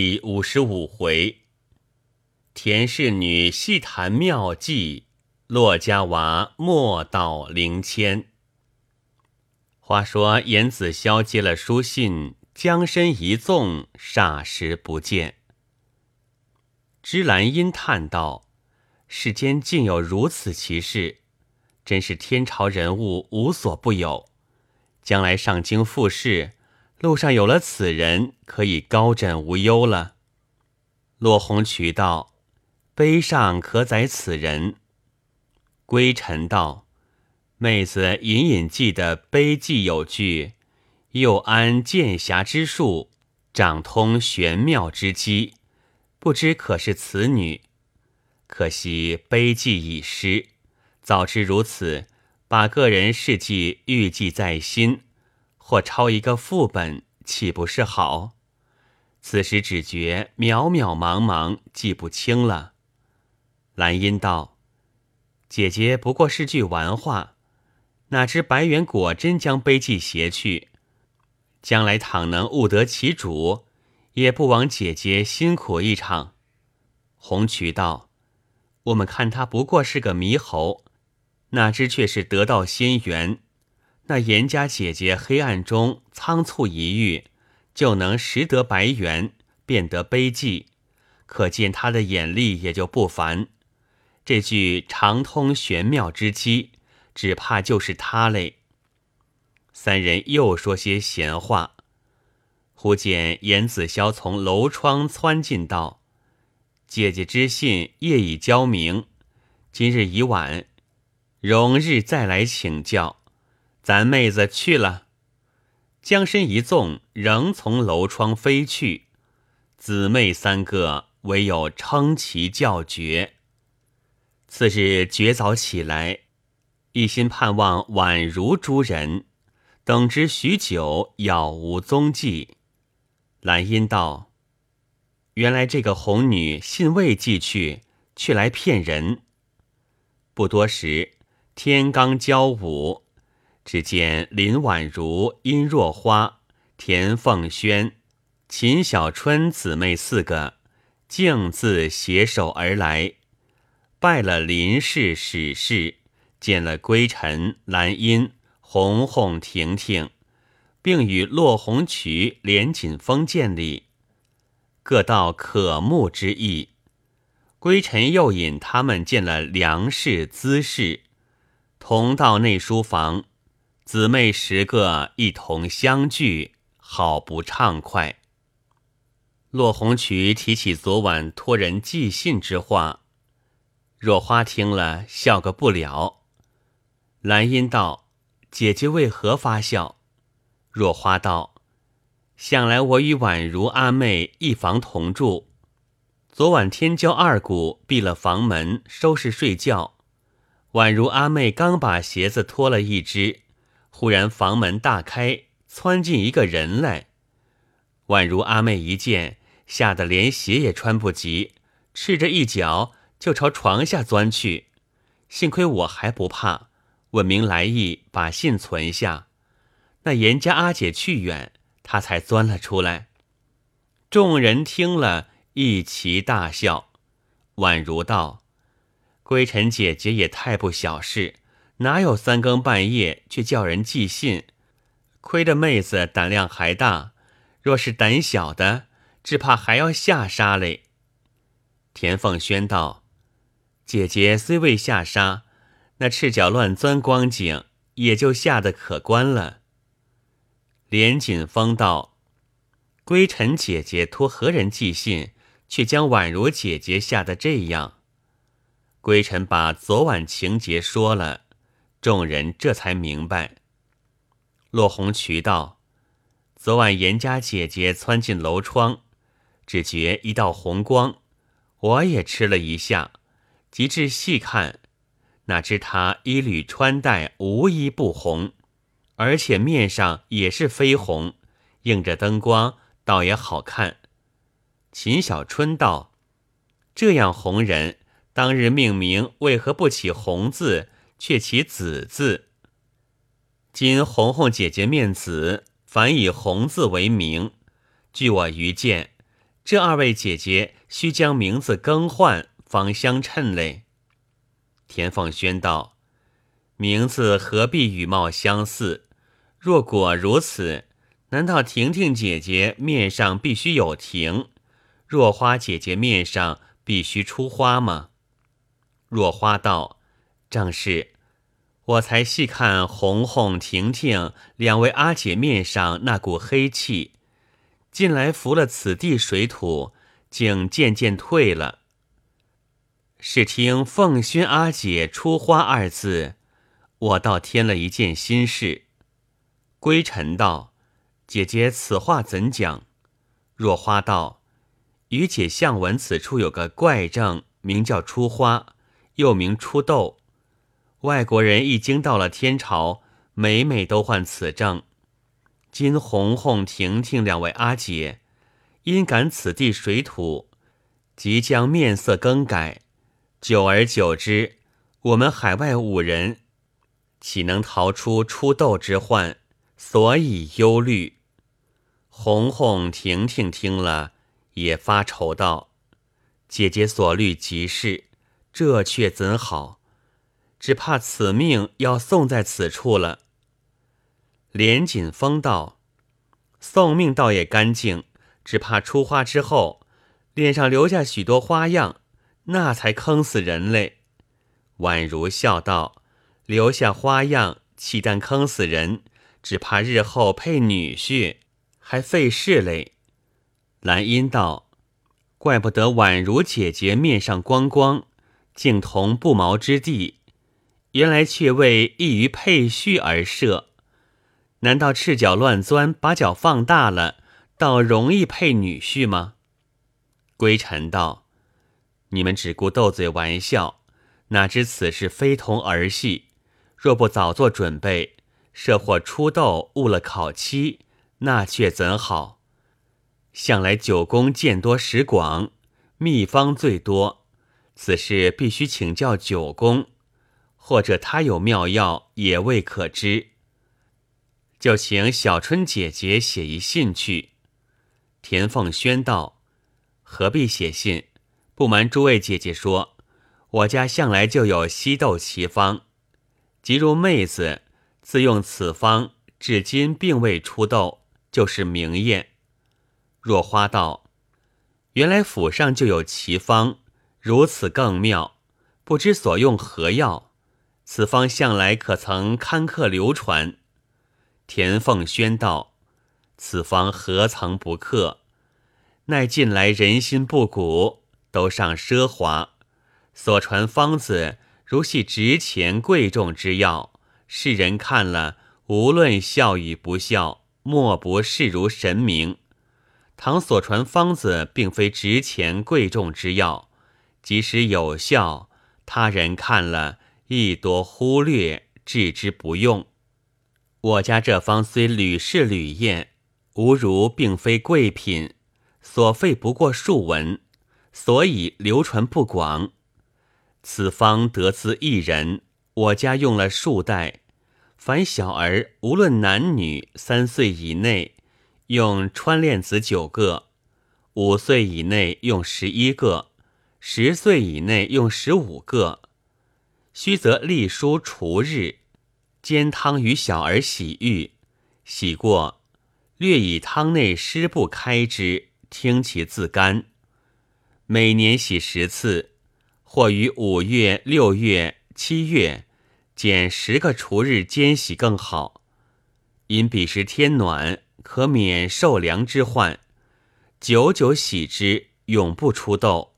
第五十五回，田氏女细谈妙计，骆家娃莫道灵签。话说严子霄接了书信，将身一纵，霎时不见。芝兰因叹道：“世间竟有如此奇事，真是天朝人物无所不有。将来上京复试。”路上有了此人，可以高枕无忧了。落红渠道，碑上可载此人。归尘道，妹子隐隐记得碑记有句：“又安剑侠之术，掌通玄妙之机。”不知可是此女？可惜碑记已失，早知如此，把个人事迹预记在心。或抄一个副本，岂不是好？此时只觉渺渺茫茫，记不清了。兰因道：“姐姐不过是句玩话，哪知白猿果真将碑记携去？将来倘能悟得其主，也不枉姐姐辛苦一场。”红渠道：“我们看他不过是个猕猴，哪知却是得道仙缘。”那严家姐姐黑暗中仓促一遇，就能识得白猿，变得悲寂，可见她的眼力也就不凡。这句长通玄妙之机，只怕就是他嘞。三人又说些闲话，忽见严子霄从楼窗窜进道：“姐姐之信夜已交明，今日已晚，容日再来请教。”咱妹子去了，将身一纵，仍从楼窗飞去。姊妹三个唯有称其叫绝。次日绝早起来，一心盼望宛如诸人，等之许久，杳无踪迹。兰因道：“原来这个红女信未寄去，却来骗人。”不多时，天刚交午。只见林婉如、殷若花、田凤轩、秦小春姊妹四个径自携手而来，拜了林氏、史氏，见了归尘、兰因、红红、婷婷，并与落红渠、连锦峰见礼，各道可慕之意。归尘又引他们见了梁氏、资氏，同到内书房。姊妹十个一同相聚，好不畅快。落红渠提起昨晚托人寄信之话，若花听了，笑个不了。兰因道：“姐姐为何发笑？”若花道：“想来我与宛如阿妹一房同住，昨晚天骄二鼓闭了房门，收拾睡觉。宛如阿妹刚把鞋子脱了一只。”忽然房门大开，窜进一个人来。宛如阿妹一见，吓得连鞋也穿不及，赤着一脚就朝床下钻去。幸亏我还不怕，问明来意，把信存下。那严家阿姐去远，他才钻了出来。众人听了一齐大笑。宛如道：“归尘姐姐也太不小事。”哪有三更半夜去叫人寄信？亏得妹子胆量还大，若是胆小的，只怕还要下杀嘞。田凤轩道：“姐姐虽未下杀，那赤脚乱钻光景，也就吓得可观了。”连锦芳道：“归尘姐姐托何人寄信，却将宛如姐姐吓得这样？”归尘把昨晚情节说了。众人这才明白。落红渠道，昨晚严家姐姐窜进楼窗，只觉一道红光，我也吃了一下，及至细看，哪知她衣履穿戴无一不红，而且面上也是绯红，映着灯光，倒也好看。秦小春道：“这样红人，当日命名为何不起红字？”却起子字。今红红姐姐面子，反以红字为名。据我愚见，这二位姐姐须将名字更换，方相称嘞。”田凤轩道：“名字何必与貌相似？若果如此，难道婷婷姐姐面上必须有婷，若花姐姐面上必须出花吗？”若花道：“正是。我才细看红红、婷婷两位阿姐面上那股黑气，近来服了此地水土，竟渐渐退了。”是听凤勋阿姐出花二字，我倒添了一件心事。归尘道：“姐姐此话怎讲？”若花道：“于姐向闻此处有个怪症，名叫出花，又名出痘。外国人一经到了天朝，每每都患此症。今红红、婷婷两位阿姐，因感此地水土，即将面色更改。”久而久之，我们海外五人岂能逃出出痘之患？所以忧虑。红红、婷婷听了，也发愁道：“姐姐所虑极是，这却怎好？只怕此命要送在此处了。”连锦风道：“送命倒也干净，只怕出花之后，脸上留下许多花样。”那才坑死人嘞！宛如笑道：“留下花样，岂但坑死人，只怕日后配女婿还费事嘞。”兰因道：“怪不得宛如姐姐面上光光，竟同不毛之地，原来却为易于配婿而设。难道赤脚乱钻，把脚放大了，倒容易配女婿吗？”归尘道。你们只顾斗嘴玩笑，哪知此事非同儿戏。若不早做准备，设或出斗误了考期，那却怎好？向来九宫见多识广，秘方最多，此事必须请教九宫，或者他有妙药，也未可知。就请小春姐姐写一信去。田凤轩道：“何必写信？”不瞒诸位姐姐说，我家向来就有西斗奇方，即如妹子自用此方，至今并未出痘，就是明验。若花道，原来府上就有奇方，如此更妙，不知所用何药？此方向来可曾刊刻流传？田凤轩道，此方何曾不刻？奈近来人心不古。都上奢华，所传方子如系值钱贵重之药，世人看了，无论孝与不孝，莫不视如神明。倘所传方子并非值钱贵重之药，即使有效，他人看了亦多忽略，置之不用。我家这方虽屡试屡验，无如并非贵品，所费不过数文。所以流传不广。此方得自一人，我家用了数代。凡小儿无论男女，三岁以内用穿链子九个，五岁以内用十一个，十岁以内用十五个。须则立书除日，煎汤与小儿洗浴，洗过，略以汤内湿布开之，听其自干。每年洗十次，或于五月、六月、七月减十个除日间洗更好。因彼时天暖，可免受凉之患。久久洗之，永不出痘；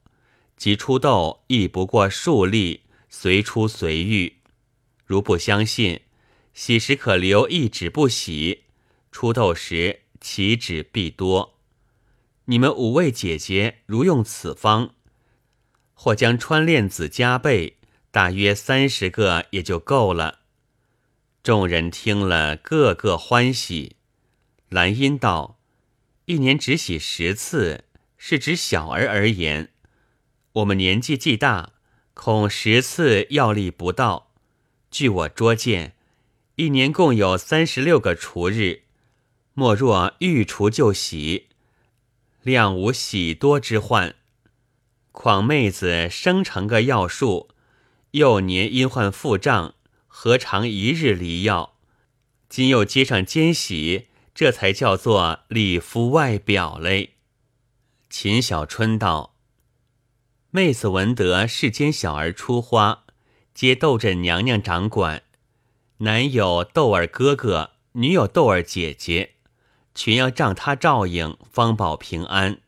即出痘，亦不过数粒，随出随遇。如不相信，洗时可留一指不洗，出痘时其指必多。你们五位姐姐如用此方，或将穿链子加倍，大约三十个也就够了。众人听了，个个欢喜。兰因道：“一年只洗十次，是指小儿而言。我们年纪既大，恐十次药力不到。据我拙见，一年共有三十六个除日，莫若欲除就洗。”量无喜多之患。况妹子生成个药术，幼年因患腹胀，何尝一日离药？今又接上奸喜，这才叫做礼服外表嘞。秦小春道：“妹子闻得世间小儿出花，皆斗枕娘娘掌管。男有窦儿哥哥，女有窦儿姐姐，全要仗他照应，方保平安。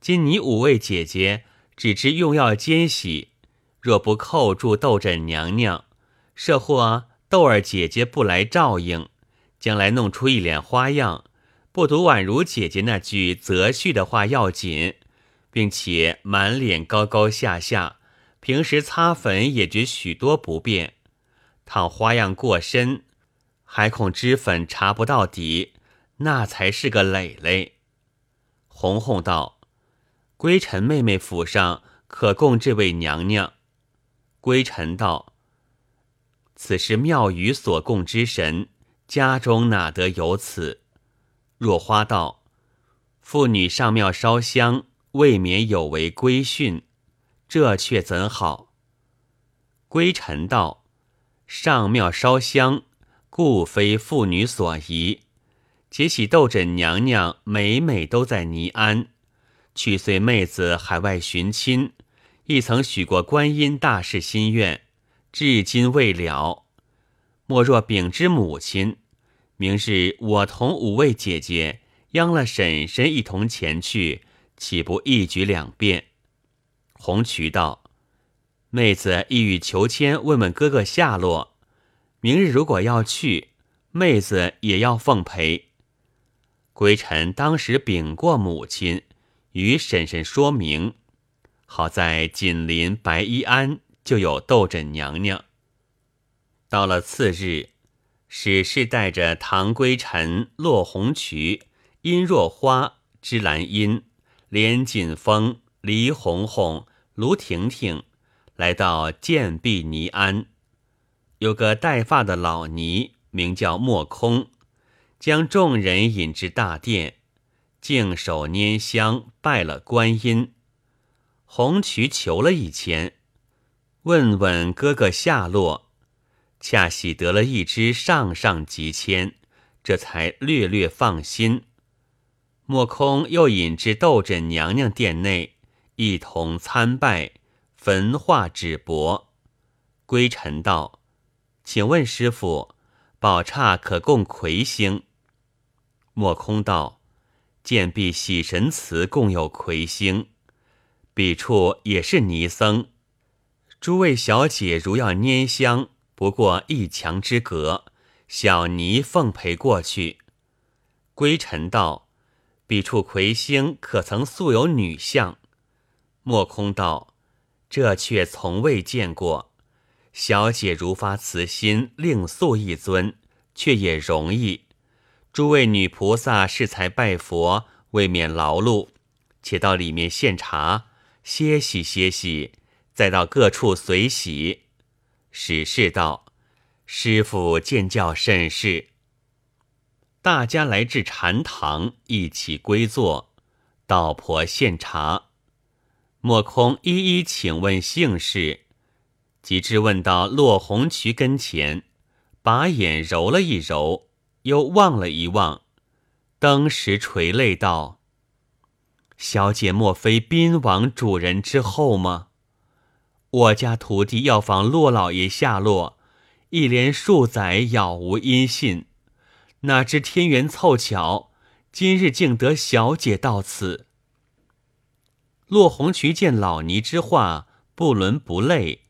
今你五位姐姐只知用药奸喜，若不扣住窦镇娘娘，设或窦儿姐姐不来照应，将来弄出一脸花样。”不独宛如姐姐那句择婿的话要紧，并且满脸高高下下，平时擦粉也觉许多不便。倘花样过深，还恐脂粉查不到底，那才是个累累。红红道：“归尘妹妹府上可供这位娘娘。”归尘道：“此是庙宇所供之神，家中哪得有此？”若花道，妇女上庙烧香，未免有违规训，这却怎好？归尘道，上庙烧香，故非妇女所宜。且喜斗枕娘娘每每都在尼安，去随妹子海外寻亲，亦曾许过观音大士心愿，至今未了。莫若禀之母亲。明日我同五位姐姐央了婶婶一同前去，岂不一举两便？红渠道，妹子意欲求签问问哥哥下落。明日如果要去，妹子也要奉陪。归尘当时禀过母亲，与婶婶说明。好在紧邻白衣庵，就有斗枕娘娘。到了次日。史氏带着唐归尘、落红渠、殷若花、芝兰英、连锦峰、黎红红、卢婷婷，来到建壁尼庵。有个带发的老尼，名叫莫空，将众人引至大殿，净手拈香，拜了观音。红渠求了一签，问问哥哥下落。恰喜得了一支上上吉签，这才略略放心。莫空又引至斗枕娘娘殿内，一同参拜，焚化纸帛。归尘道：“请问师傅，宝刹可供魁星？”莫空道：“见壁喜神祠共有魁星，彼处也是尼僧。诸位小姐如要拈香。”不过一墙之隔，小尼奉陪过去。归尘道：“彼处魁星可曾素有女相？”莫空道：“这却从未见过。小姐如发慈心，另塑一尊，却也容易。诸位女菩萨适才拜佛，未免劳碌，且到里面献茶，歇息歇息，再到各处随喜。”史氏道：“师傅见教甚是。”大家来至禅堂，一起归坐。道婆献茶，莫空一一请问姓氏，及至问到落红渠跟前，把眼揉了一揉，又望了一望，当时垂泪道：“小姐莫非宾王主人之后吗？”我家徒弟要访骆老爷下落，一连数载杳无音信，哪知天缘凑巧，今日竟得小姐到此。骆红渠见老尼之话不伦不类，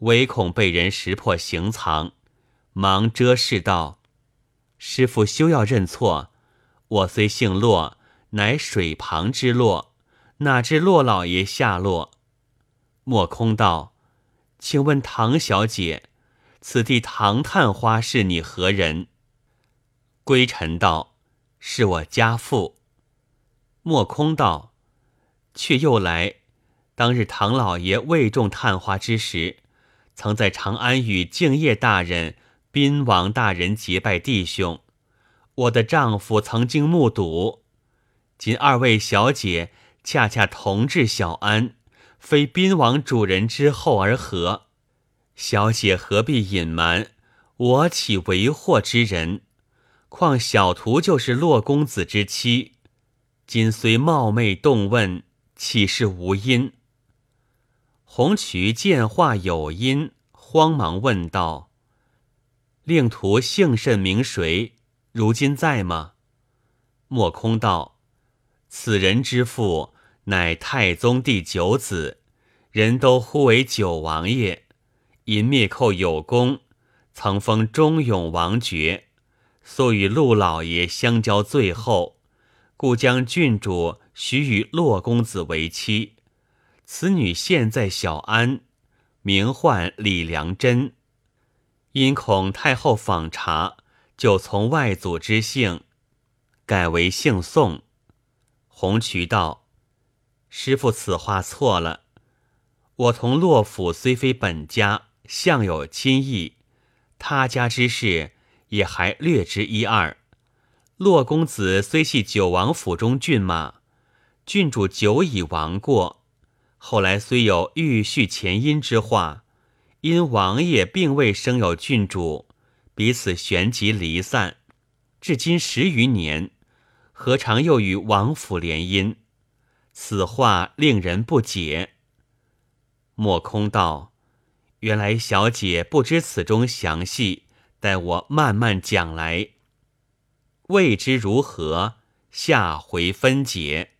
唯恐被人识破行藏，忙遮饰道：“师傅休要认错，我虽姓骆，乃水旁之骆，哪知骆老爷下落？”莫空道，请问唐小姐，此地唐探花是你何人？归尘道，是我家父。莫空道，却又来。当日唐老爷未中探花之时，曾在长安与敬业大人、宾王大人结拜弟兄。我的丈夫曾经目睹，今二位小姐恰恰同治小安，非宾王主人之后而何？小姐何必隐瞒？我岂为祸之人？况小徒就是骆公子之妻，今虽冒昧动问，岂是无因？红渠见话有因，慌忙问道：“令徒姓甚名谁？如今在吗？”莫空道：“此人之父乃太宗第九子，人都呼为九王爷，因灭寇有功，曾封忠勇王爵。”素与陆老爷相交最后，故将郡主许与骆公子为妻。此女现在小安，名唤李良贞。因恐太后访查，就从外祖之姓，改为姓宋。红渠道，师傅此话错了。我同洛府虽非本家，向有亲意，他家之事。也还略知一二。骆公子虽系九王府中骏马，郡主久已亡过。后来虽有欲续前因之话，因王爷并未生有郡主，彼此旋即离散，至今十余年，何尝又与王府联姻？此话令人不解。莫空道：“原来小姐不知此中详细。”待我慢慢讲来，未知如何，下回分解。